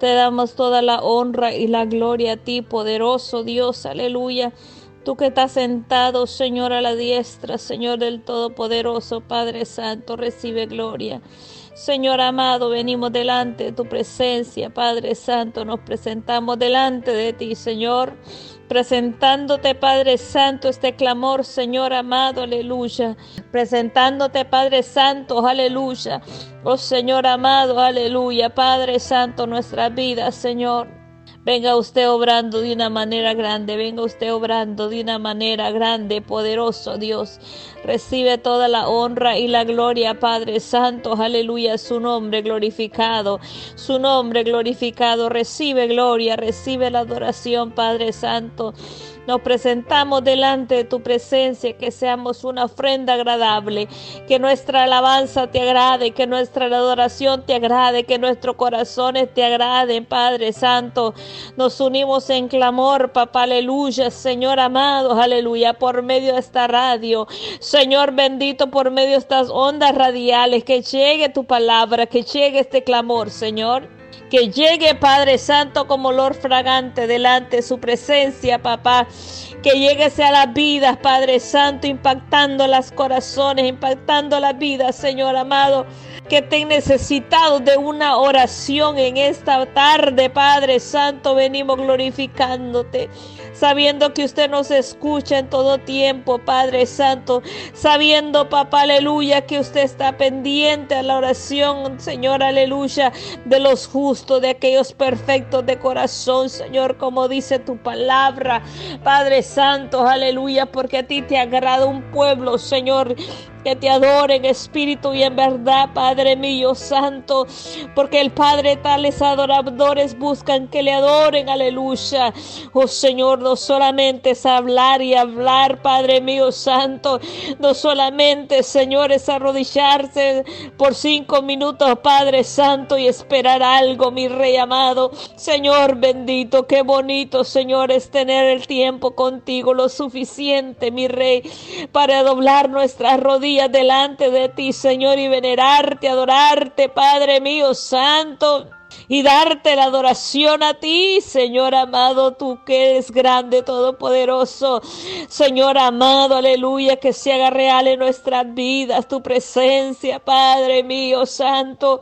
Te damos toda la honra y la gloria a ti, poderoso Dios, aleluya. Tú que estás sentado, Señor, a la diestra, Señor del Todopoderoso, Padre Santo, recibe gloria. Señor amado, venimos delante de tu presencia, Padre Santo, nos presentamos delante de ti, Señor, presentándote, Padre Santo, este clamor, Señor amado, aleluya, presentándote, Padre Santo, aleluya, oh Señor amado, aleluya, Padre Santo, nuestra vida, Señor. Venga usted obrando de una manera grande, venga usted obrando de una manera grande, poderoso Dios. Recibe toda la honra y la gloria, Padre Santo, aleluya, su nombre glorificado, su nombre glorificado. Recibe gloria, recibe la adoración, Padre Santo. Nos presentamos delante de tu presencia, que seamos una ofrenda agradable, que nuestra alabanza te agrade, que nuestra adoración te agrade, que nuestros corazones te agraden, Padre Santo. Nos unimos en clamor, papá, aleluya, Señor amado, aleluya, por medio de esta radio. Señor bendito, por medio de estas ondas radiales, que llegue tu palabra, que llegue este clamor, Señor. Que llegue Padre Santo como olor fragante delante de su presencia, papá. Que llegue a las vidas, Padre Santo, impactando los corazones, impactando las vidas, Señor amado. Que estén necesitados de una oración en esta tarde, Padre Santo. Venimos glorificándote sabiendo que usted nos escucha en todo tiempo, Padre Santo, sabiendo, papá, aleluya, que usted está pendiente a la oración, Señor, aleluya, de los justos, de aquellos perfectos de corazón, Señor, como dice tu palabra, Padre Santo, aleluya, porque a ti te agrada un pueblo, Señor, que te adoren espíritu y en verdad, Padre mío santo, porque el Padre tales adoradores buscan que le adoren, aleluya. Oh Señor, no solamente es hablar y hablar, Padre mío santo, no solamente, Señor, es arrodillarse por cinco minutos, Padre santo, y esperar algo, mi Rey amado. Señor bendito, qué bonito, Señor, es tener el tiempo contigo, lo suficiente, mi Rey, para doblar nuestras rodillas delante de ti, Señor, y venerarte, adorarte, Padre mío santo y darte la adoración a ti, Señor amado, tú que eres grande, todopoderoso. Señor amado, aleluya, que se haga real en nuestras vidas tu presencia, Padre mío, santo.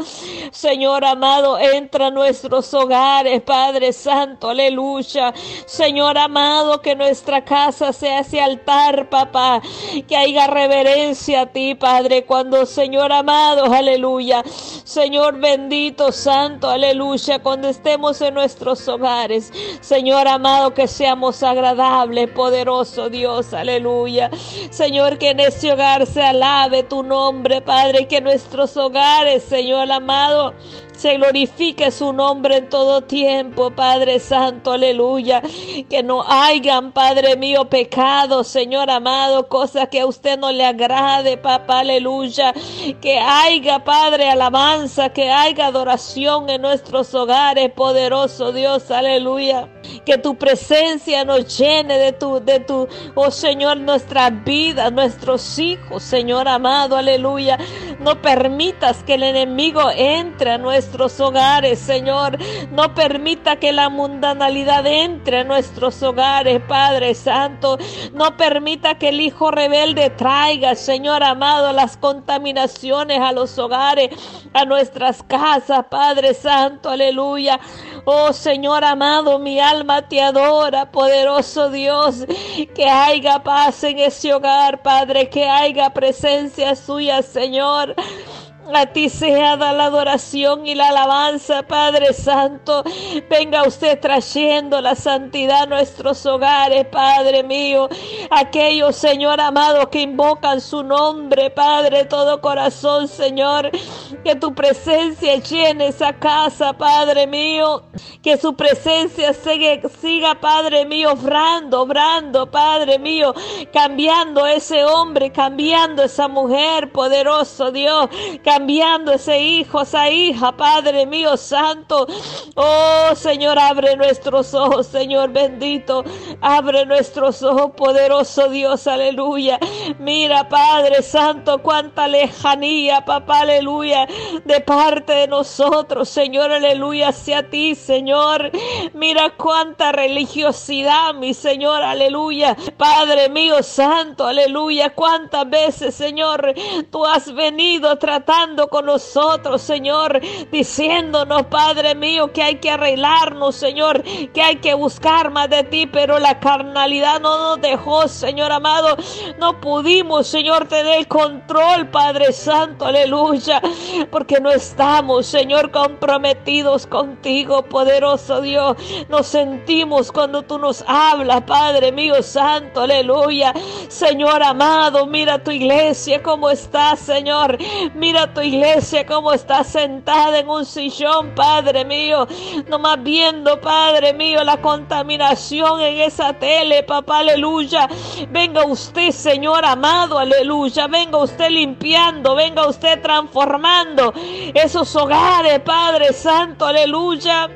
Señor amado, entra a nuestros hogares, Padre santo, aleluya. Señor amado, que nuestra casa sea ese altar, papá, que haya reverencia a ti, Padre, cuando, Señor amado, aleluya. Señor bendito, santo, aleluya aleluya, cuando estemos en nuestros hogares. Señor amado, que seamos agradables, poderoso Dios, aleluya. Señor, que en ese hogar se alabe tu nombre, Padre, que nuestros hogares, Señor amado, se glorifique su nombre en todo tiempo, Padre Santo, aleluya. Que no hayan, Padre mío, pecado, Señor amado, cosas que a usted no le agrade, papá, aleluya. Que haya, Padre, alabanza, que haya adoración en nuestros hogares, poderoso Dios, aleluya. Que tu presencia nos llene de tu, de tu, oh Señor, nuestras vidas, nuestros hijos, Señor amado, aleluya. No permitas que el enemigo entre a nuestro nuestros hogares, Señor. No permita que la mundanalidad entre a nuestros hogares, Padre Santo. No permita que el Hijo rebelde traiga, Señor amado, las contaminaciones a los hogares, a nuestras casas, Padre Santo. Aleluya. Oh Señor amado, mi alma te adora, poderoso Dios. Que haya paz en ese hogar, Padre. Que haya presencia suya, Señor. A ti sea da la adoración y la alabanza, Padre Santo. Venga usted trayendo la santidad a nuestros hogares, Padre mío. Aquellos, Señor amado, que invocan su nombre, Padre, todo corazón, Señor. Que tu presencia llene esa casa, Padre mío. Que su presencia siga, Padre mío, obrando, obrando, Padre mío. Cambiando ese hombre, cambiando esa mujer, poderoso Dios ese hijo, esa hija, Padre mío santo. Oh Señor, abre nuestros ojos, Señor bendito. Abre nuestros ojos, poderoso Dios, aleluya. Mira, Padre Santo, cuánta lejanía, papá, aleluya. de parte de nosotros, Señor, aleluya, hacia ti, Señor. Mira cuánta religiosidad, mi Señor, aleluya. Padre mío santo, aleluya, cuántas veces, Señor, tú has venido tratando con nosotros, Señor, diciéndonos, Padre mío, que hay que arreglarnos, Señor, que hay que buscar más de ti, pero la carnalidad no nos dejó, Señor amado. No pudimos, Señor, tener control, Padre Santo, aleluya, porque no estamos, Señor, comprometidos contigo, poderoso Dios. Nos sentimos cuando tú nos hablas, Padre mío santo, aleluya. Señor amado, mira tu iglesia cómo está, Señor. Mira tu iglesia cómo está sentada en un sillón, Padre mío. Nomás viendo, Padre mío, la contaminación en esa tele, papá, aleluya. Venga usted, Señor amado, aleluya. Venga usted limpiando, venga usted transformando esos hogares, Padre Santo, aleluya.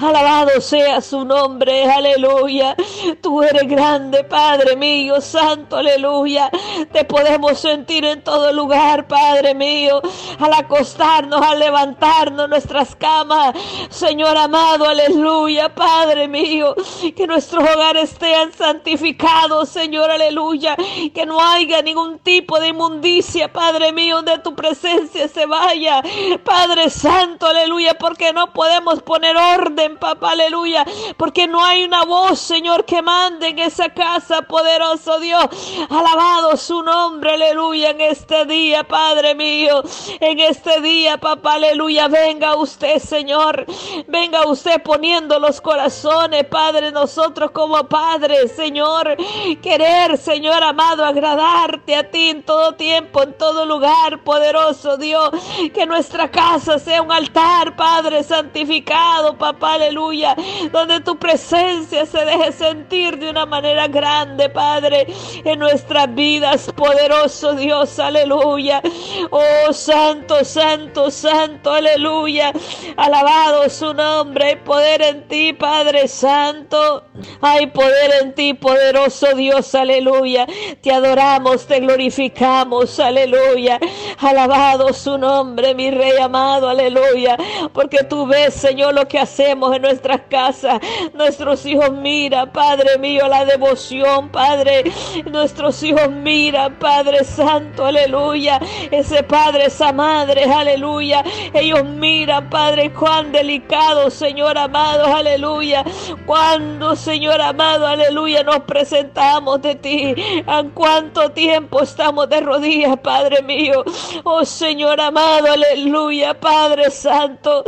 Alabado sea su nombre, aleluya. Tú eres grande, Padre mío, santo, aleluya. Te podemos sentir en todo lugar, Padre mío. Al acostarnos, al levantarnos nuestras camas. Señor amado, aleluya, Padre mío. Que nuestros hogares estén santificados, Señor, aleluya. Que no haya ningún tipo de inmundicia, Padre mío, donde tu presencia se vaya. Padre Santo, aleluya, porque no podemos poner orden papá, aleluya, porque no hay una voz, Señor, que mande en esa casa, poderoso Dios. Alabado su nombre, aleluya, en este día, Padre mío, en este día, papá, aleluya, venga usted, Señor, venga usted poniendo los corazones, Padre, nosotros como Padre, Señor, querer, Señor amado, agradarte a ti en todo tiempo, en todo lugar, poderoso Dios, que nuestra casa sea un altar, Padre, santificado, papá, aleluya, donde tu presencia se deje sentir de una manera grande, Padre, en nuestras vidas, poderoso Dios, aleluya. Oh, santo, santo, santo, aleluya. Alabado su nombre, hay poder en ti, Padre Santo. Hay poder en ti, poderoso Dios, aleluya. Te adoramos, te glorificamos, aleluya. Alabado su nombre, mi Rey amado, aleluya. Porque tú ves, Señor, lo que hacemos en nuestras casas. Nuestros hijos miran, Padre mío, la devoción, Padre. Nuestros hijos miran, Padre Santo, aleluya. Ese Padre, esa Madre, aleluya. Ellos miran, Padre, cuán delicado, Señor amado, aleluya. Cuando, Señor amado, aleluya, nos presentamos de ti. ¿En cuánto tiempo estamos de rodillas, Padre mío? Oh Señor amado, aleluya, Padre Santo.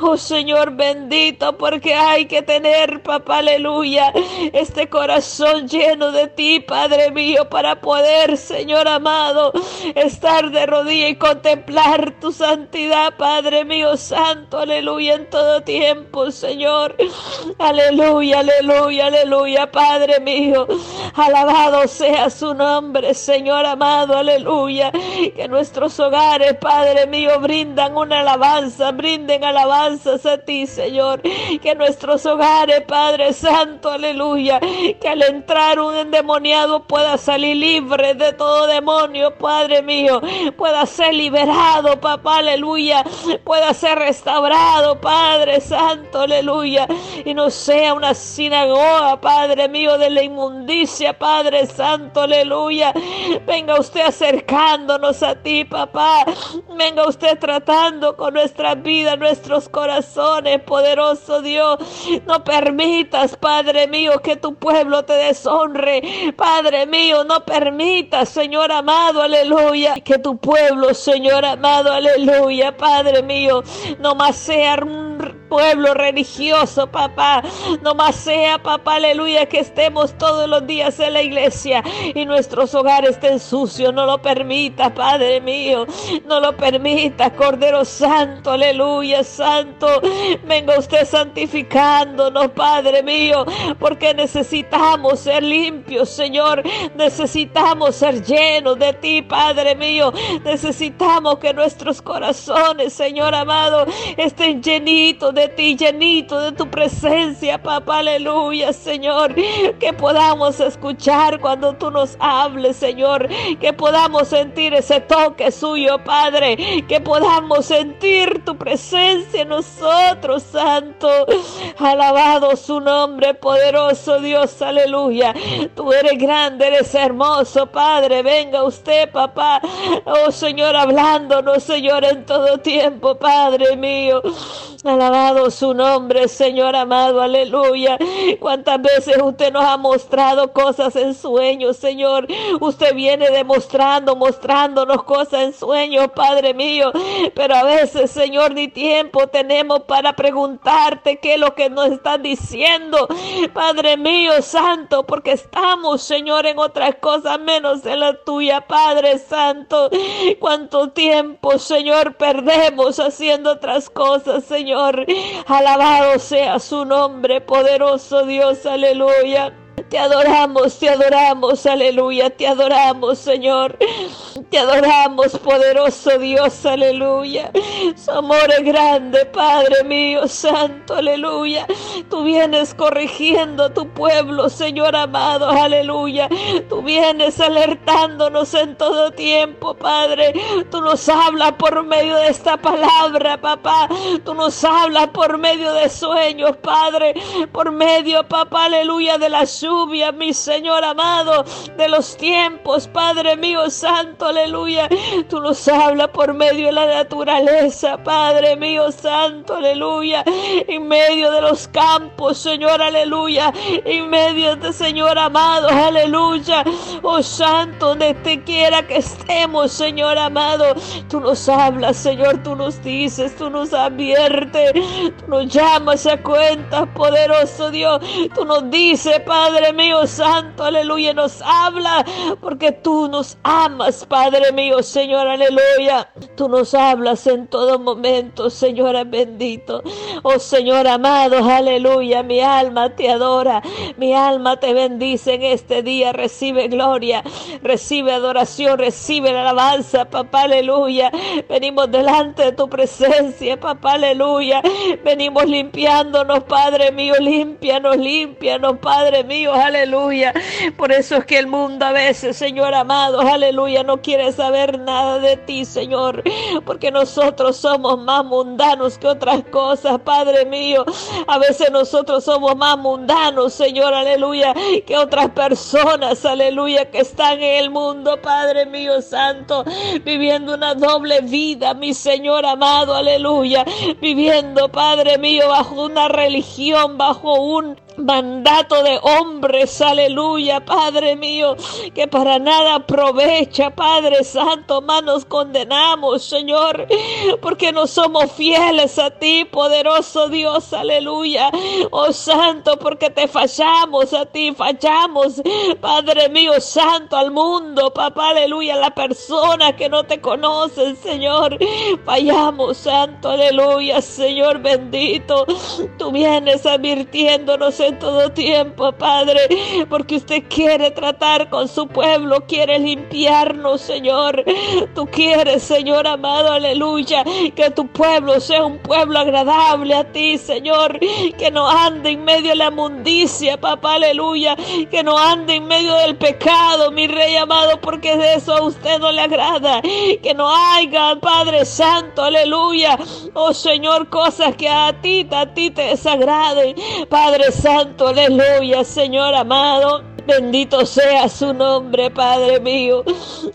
Oh Señor bendito porque hay que tener, papá, aleluya, este corazón lleno de ti, Padre mío, para poder, Señor amado, estar de rodilla y contemplar tu santidad, Padre mío, santo, aleluya, en todo tiempo, Señor. Aleluya, aleluya, aleluya, Padre mío. Alabado sea su nombre, Señor amado, aleluya. Que nuestros hogares, Padre mío, brindan una alabanza, brinden alabanzas a ti, Señor. Que nuestros hogares, Padre Santo, aleluya, que al entrar un endemoniado pueda salir libre de todo demonio, Padre mío, pueda ser liberado, papá, aleluya, pueda ser restaurado, Padre Santo, aleluya, y no sea una sinagoga, Padre mío, de la inmundicia, Padre Santo, aleluya. Venga usted acercándonos a ti, papá. Venga usted tratando con nuestra vida, nuestros corazones, poderosos Dios. No permitas, Padre mío, que tu pueblo te deshonre. Padre mío, no permitas, Señor amado, aleluya, que tu pueblo, Señor amado, aleluya, Padre mío, no más sea pueblo religioso, papá. No más sea, papá, aleluya, que estemos todos los días en la iglesia y nuestros hogares estén sucios. No lo permita, Padre mío. No lo permita, Cordero Santo, aleluya, Santo. Venga usted santificándonos, Padre mío, porque necesitamos ser limpios, Señor. Necesitamos ser llenos de ti, Padre mío. Necesitamos que nuestros corazones, Señor amado, estén llenitos de de ti, llenito de tu presencia, papá, aleluya, Señor. Que podamos escuchar cuando tú nos hables, Señor. Que podamos sentir ese toque suyo, Padre. Que podamos sentir tu presencia en nosotros, Santo. Alabado su nombre, poderoso Dios, aleluya. Tú eres grande, eres hermoso, Padre. Venga usted, papá. Oh Señor, hablándonos, Señor, en todo tiempo, Padre mío. Alabado su nombre, Señor amado, aleluya. Cuántas veces usted nos ha mostrado cosas en sueños, Señor. Usted viene demostrando, mostrándonos cosas en sueños, Padre mío. Pero a veces, Señor, ni tiempo tenemos para preguntarte qué es lo que nos están diciendo, Padre mío, Santo, porque estamos, Señor, en otras cosas menos en la tuya, Padre Santo. Cuánto tiempo, Señor, perdemos haciendo otras cosas, Señor. Señor. Alabado sea su nombre, poderoso Dios, aleluya. Te adoramos, te adoramos, aleluya, te adoramos, Señor. Te adoramos, poderoso Dios, aleluya. Su amor es grande, Padre mío, santo, aleluya. Tú vienes corrigiendo tu pueblo, Señor amado, aleluya. Tú vienes alertándonos en todo tiempo, Padre. Tú nos hablas por medio de esta palabra, papá. Tú nos hablas por medio de sueños, Padre. Por medio, papá, aleluya, de la lluvia, mi Señor amado, de los tiempos, Padre mío, santo, aleluya. Tú nos hablas por medio de la naturaleza, Padre mío, santo, aleluya. En medio de los campos, Señor, aleluya. En medio de Señor amado, aleluya. Oh Santo, donde te quiera que estemos, Señor amado. Tú nos hablas, Señor, tú nos dices, tú nos adviertes, tú nos llamas a cuentas, poderoso Dios. Tú nos dices, Padre mío, santo, aleluya, nos habla porque tú nos amas, Padre mío, Señor, aleluya. Tú nos hablas en todo momento, Señor bendito. Oh Señor amado, aleluya, mi alma te adora, mi alma te bendice en este día, recibe gloria, recibe adoración, recibe la alabanza, papá, aleluya. Venimos delante de tu presencia, papá, aleluya. Venimos limpiándonos, Padre mío, límpianos, límpianos, Padre mío, aleluya. Por eso es que el mundo a veces, Señor amado, aleluya, no quiere saber nada de ti, Señor, porque nosotros somos más mundanos que otras cosas, Padre mío. A veces nosotros somos más mundanos, Señor, aleluya, que otras personas, aleluya, que están en el mundo, Padre mío santo, viviendo una doble vida, mi Señor amado, aleluya, viviendo, Padre mío, bajo una religión, bajo un mandato de hombres, aleluya, Padre mío, que para nada aprovecha, Padre Santo, más nos condenamos, Señor, porque no somos fieles a ti, poderoso Dios, aleluya, oh Santo, porque te fallamos a ti, fallamos, Padre mío, Santo, al mundo, papá, aleluya, la persona que no te conocen, Señor, fallamos, Santo, aleluya, Señor bendito, tú vienes advirtiéndonos en todo tiempo, Padre, porque usted quiere tratar con su pueblo, quiere limpiarnos, Señor. Tú quieres, Señor amado, aleluya, que tu pueblo sea un pueblo agradable a ti, Señor, que no ande en medio de la mundicia, papá, aleluya, que no ande en medio del pecado, mi rey amado, porque de eso a usted no le agrada, que no haya, Padre Santo, aleluya, oh Señor, cosas que a ti, a ti te desagraden, Padre Santo, Santo, aleluya, Señor amado. Bendito sea su nombre, Padre mío.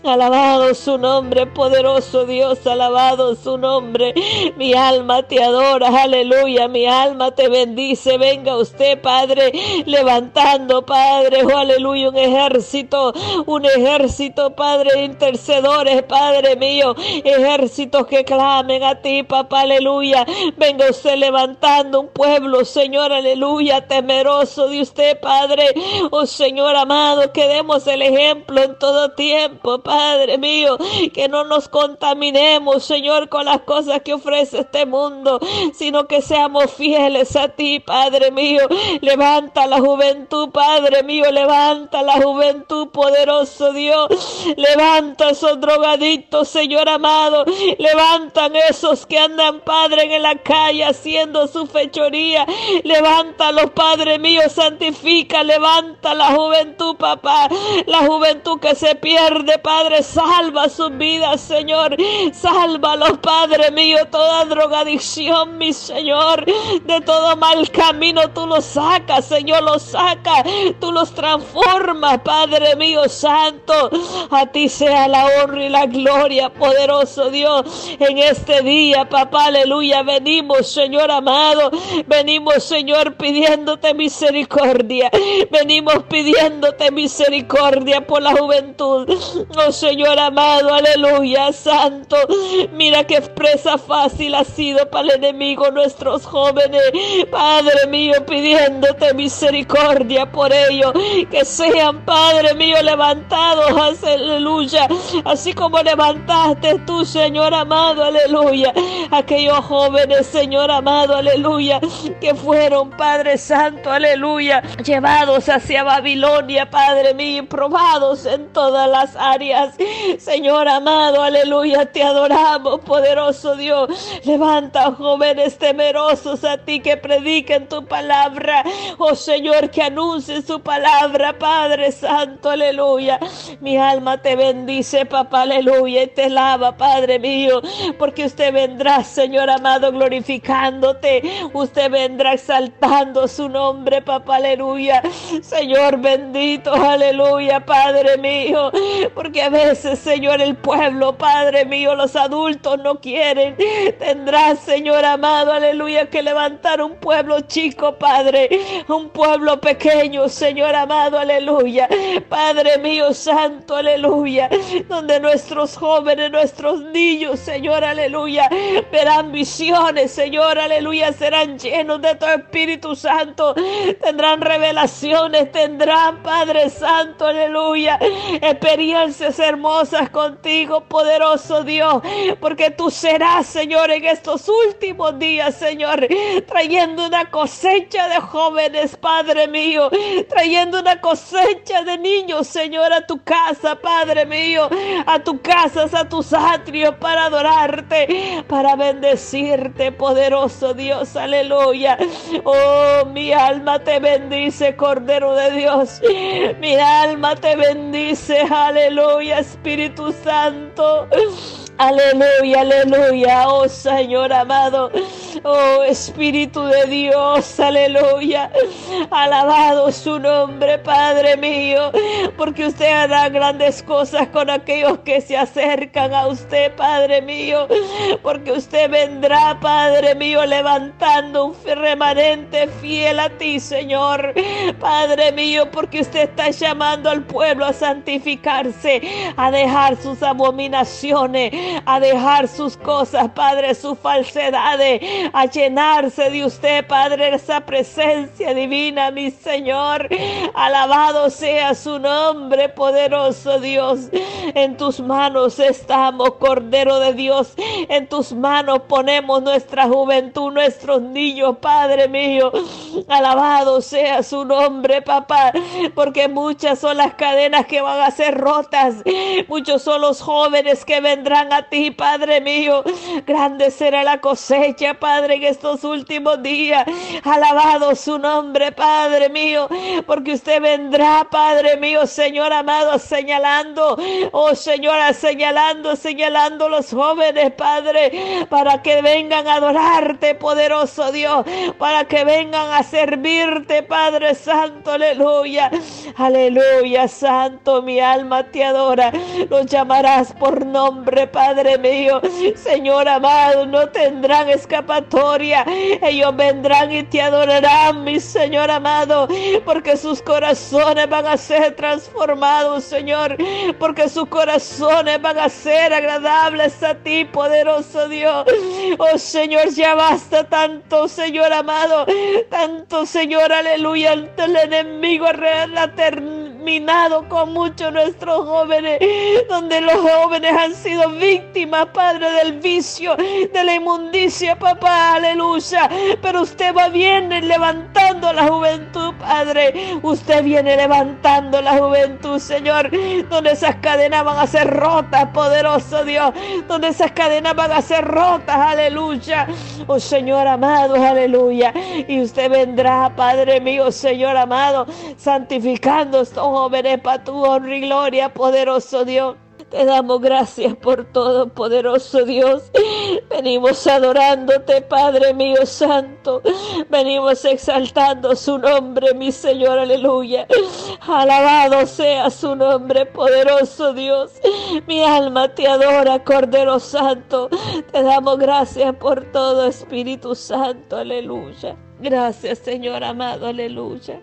Alabado su nombre, poderoso Dios. Alabado su nombre. Mi alma te adora. Aleluya. Mi alma te bendice. Venga usted, Padre, levantando, Padre. Oh, aleluya. Un ejército. Un ejército, Padre, intercedores, Padre mío. Ejércitos que clamen a ti, papá. Aleluya. Venga usted levantando un pueblo, Señor. Aleluya. Temeroso de usted, Padre. Oh, Señor Señor amado, que demos el ejemplo en todo tiempo, Padre mío, que no nos contaminemos, Señor, con las cosas que ofrece este mundo, sino que seamos fieles a ti, Padre mío. Levanta la juventud, Padre mío, levanta la juventud, poderoso Dios. Levanta esos drogadictos, Señor amado. Levantan esos que andan, Padre, en la calle haciendo su fechoría. Levántalos, Padre mío, santifica, levanta la juventud, papá. La juventud que se pierde, Padre, salva sus vidas, Señor. Sálvalos, Padre mío, toda drogadicción, mi Señor. De todo mal camino tú los sacas, Señor, los sacas. Tú los transformas, Padre mío, santo. A ti sea la honra y la gloria, poderoso Dios, en este día, papá, aleluya. Venimos, Señor amado. Venimos, Señor, pidiéndote misericordia. Venimos pidiéndote misericordia por la juventud. Oh, Señor amado, aleluya, santo. Mira qué presa fácil ha sido para el enemigo nuestros jóvenes. Padre mío, pidiéndote misericordia por ellos. Que sean, Padre mío, levantados, aleluya. Así como levantaste tú, Señor amado, aleluya. Aquellos jóvenes, Señor amado, aleluya. Que fueron, Padre Santo, aleluya. Llevados hacia Babilonia, Padre mío, probados en todas las áreas. Señor amado, aleluya. Te adoramos, poderoso Dios. Levanta jóvenes temerosos a ti que prediquen tu palabra. Oh Señor, que anuncien su palabra, Padre Santo, aleluya. Mi alma te bendice, papá, aleluya, y te lava, Padre mío, porque usted vendrá, Señor amado, glorificándote. Usted vendrá exaltando su nombre, papá, aleluya. Señor bendito, aleluya, Padre mío, porque a veces, Señor, el pueblo, Padre mío, los adultos no quieren. Tendrá, Señor amado, aleluya, que levantar un pueblo chico, Padre, un pueblo pequeño, Señor amado, aleluya. Padre mío, santo, aleluya, donde nuestros jóvenes, nuestros niños, Señor, aleluya, verán visiones, Señor, aleluya, serán llenos de tu Espíritu Santo, tendrán revelaciones, tendrán, Padre Santo, aleluya, experiencias hermosas contigo, poderoso Dios, porque tú serás, Señor, en estos últimos días, Señor, trayendo una cosecha de jóvenes, Padre mío, trayendo una cosecha de niños, Señor, a tu casa, Padre mío, a tu casa, a tus atrios para adorarte, para bendecirte, poderoso Dios, aleluya. Oh, mi alma te bendice, Cordero de Dios. Mi alma te bendice, aleluya, Espíritu Santo. Aleluya, aleluya, oh Señor amado, oh Espíritu de Dios, aleluya. Alabado su nombre, Padre mío, porque usted hará grandes cosas con aquellos que se acercan a usted, Padre mío, porque usted vendrá, Padre mío, levantando un remanente fiel a ti, Señor. Padre mío, porque usted está llamando al pueblo a santificarse, a dejar sus abominaciones a dejar sus cosas, Padre, sus falsedades, a llenarse de usted, Padre, esa presencia divina, mi Señor. Alabado sea su nombre, poderoso Dios. En tus manos estamos, Cordero de Dios. En tus manos ponemos nuestra juventud, nuestros niños, Padre mío. Alabado sea su nombre, papá, porque muchas son las cadenas que van a ser rotas. Muchos son los jóvenes que vendrán a ti, Padre mío. Grande será la cosecha, Padre, en estos últimos días. Alabado su nombre, Padre mío, porque usted vendrá, Padre mío, Señor amado, señalando, oh Señora, señalando, señalando los jóvenes, Padre, para que vengan a adorarte, poderoso Dios, para que vengan a servirte, Padre Santo, aleluya, aleluya, Santo, mi alma te adora, los llamarás por nombre, Padre mío. Señor amado, no tendrán escapatoria. Ellos vendrán y te adorarán, mi Señor amado, porque sus corazones van a ser transformados, Señor, porque sus corazones van a ser agradables a ti, poderoso Dios. Oh Señor, ya basta tanto, Señor amado, tanto, Señor, aleluya, el enemigo la con muchos nuestros jóvenes, donde los jóvenes han sido víctimas, Padre, del vicio, de la inmundicia, papá, aleluya. Pero usted va bien levantando la juventud, Padre. Usted viene levantando la juventud, Señor, donde esas cadenas van a ser rotas, poderoso Dios, donde esas cadenas van a ser rotas, aleluya. Oh Señor amado, aleluya. Y usted vendrá, Padre mío, Señor amado, santificando estos jóvenes para tu honra y gloria, poderoso Dios. Te damos gracias por todo, poderoso Dios. Venimos adorándote, Padre mío santo. Venimos exaltando su nombre, mi Señor, aleluya. Alabado sea su nombre, poderoso Dios. Mi alma te adora, Cordero Santo. Te damos gracias por todo, Espíritu Santo, aleluya. Gracias, Señor amado, aleluya.